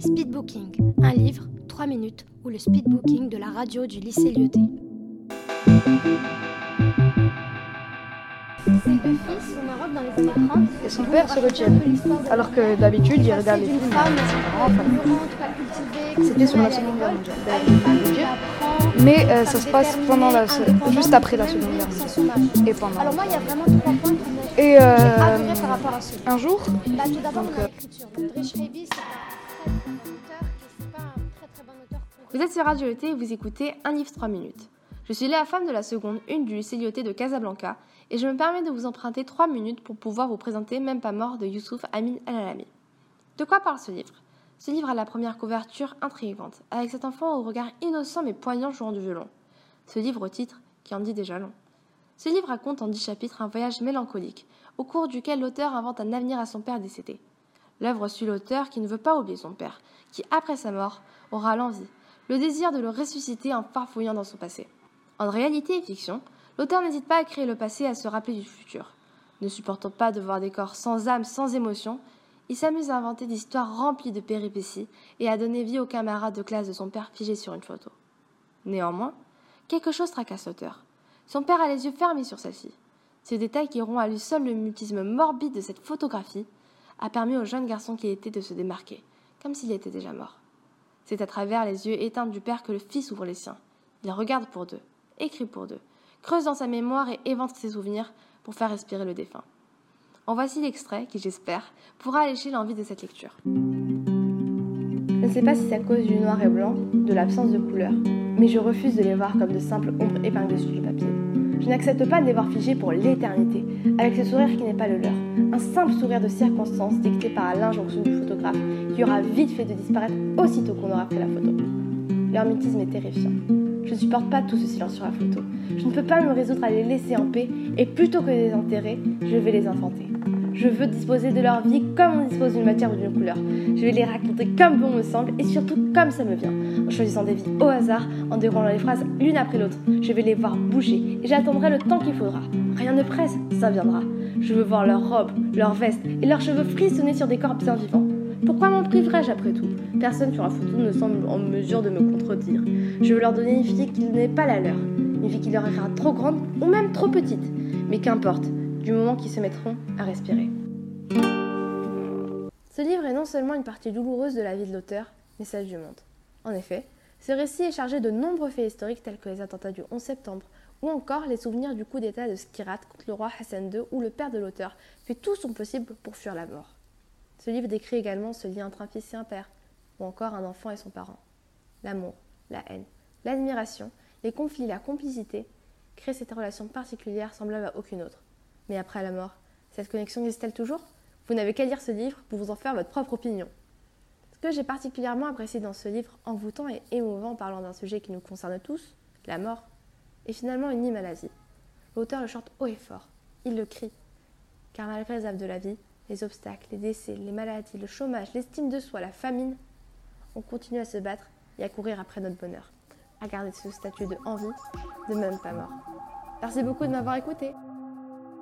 Speedbooking, un livre, 3 minutes, ou le speedbooking de la radio du lycée Lyoté. C'est deux fils au Maroc dans les années 30. Et son père se retient. Alors que d'habitude, il regarde les films. C'était sur la Seconde Guerre mondiale. Mais euh, ça se se passe pendant la, juste après la Seconde Guerre mondiale. Et pendant. Alors moi, il y a vraiment trois points qui m'ont Et euh, un jour, Bah, tout d'abord, Donc, on a euh, Vous êtes sur Radio ET vous écoutez Un livre 3 minutes. Je suis Léa Femme de la seconde une du lycée de Casablanca et je me permets de vous emprunter 3 minutes pour pouvoir vous présenter Même pas mort de Youssouf Amin El-Alami. De quoi parle ce livre? Ce livre a la première couverture intrigante, avec cet enfant au regard innocent mais poignant jouant du violon. Ce livre au titre qui en dit déjà long. Ce livre raconte en 10 chapitres un voyage mélancolique, au cours duquel l'auteur invente un avenir à son père décédé. L'œuvre suit l'auteur qui ne veut pas oublier son père, qui après sa mort aura l'envie, le désir de le ressusciter en farfouillant dans son passé. En réalité et fiction, l'auteur n'hésite pas à créer le passé et à se rappeler du futur. Ne supportant pas de voir des corps sans âme, sans émotion, il s'amuse à inventer des histoires remplies de péripéties et à donner vie aux camarades de classe de son père figés sur une photo. Néanmoins, quelque chose tracasse l'auteur. Son père a les yeux fermés sur celle-ci. Ce détail qui rompt à lui seul le mutisme morbide de cette photographie a permis au jeune garçon qu'il était de se démarquer, comme s'il était déjà mort. C'est à travers les yeux éteints du père que le fils ouvre les siens. Il regarde pour deux, écrit pour deux, creuse dans sa mémoire et évente ses souvenirs pour faire respirer le défunt. En voici l'extrait qui, j'espère, pourra allécher l'envie de cette lecture. Je ne sais pas si c'est à cause du noir et blanc, de l'absence de couleur, mais je refuse de les voir comme de simples ombres épinglées sur du papier. Je n'accepte pas de les voir figés pour l'éternité, avec ce sourire qui n'est pas le leur. Un simple sourire de circonstance dicté par l'injonction du photographe, qui aura vite fait de disparaître aussitôt qu'on aura pris la photo. Leur mutisme est terrifiant. Je ne supporte pas tout ce silence sur la photo. Je ne peux pas me résoudre à les laisser en paix, et plutôt que de les enterrer, je vais les inventer. Je veux disposer de leur vie comme on dispose d'une matière ou d'une couleur. Je vais les raconter comme bon me semble et surtout comme ça me vient. En choisissant des vies au hasard, en déroulant les phrases l'une après l'autre. Je vais les voir bouger et j'attendrai le temps qu'il faudra. Rien ne presse, ça viendra. Je veux voir leurs robes, leurs vestes et leurs cheveux frissonner sur des corps bien vivants. Pourquoi m'en priverais-je après tout? Personne sur la photo ne semble en mesure de me contredire. Je veux leur donner une fille qui n'est pas la leur. Une vie qui leur ira trop grande ou même trop petite. Mais qu'importe, du moment qu'ils se mettront à respirer. Ce livre est non seulement une partie douloureuse de la vie de l'auteur, mais celle du monde. En effet, ce récit est chargé de nombreux faits historiques tels que les attentats du 11 septembre, ou encore les souvenirs du coup d'état de Skirat contre le roi Hassan II, où le père de l'auteur fait tout son possible pour fuir la mort. Ce livre décrit également ce lien entre un fils et un père, ou encore un enfant et son parent. L'amour, la haine, l'admiration, les conflits, la complicité créent cette relation particulière semblable à aucune autre. Mais après la mort, cette connexion existe-t-elle toujours? Vous n'avez qu'à lire ce livre pour vous en faire votre propre opinion. Ce que j'ai particulièrement apprécié dans ce livre, envoûtant et émouvant parlant d'un sujet qui nous concerne tous, la mort, est finalement une hymne. L'auteur le chante haut et fort, il le crie. Car malgré les affres de la vie, les obstacles, les décès, les maladies, le chômage, l'estime de soi, la famine, on continue à se battre et à courir après notre bonheur, à garder ce statut de envie, de même pas mort. Merci beaucoup de m'avoir écouté.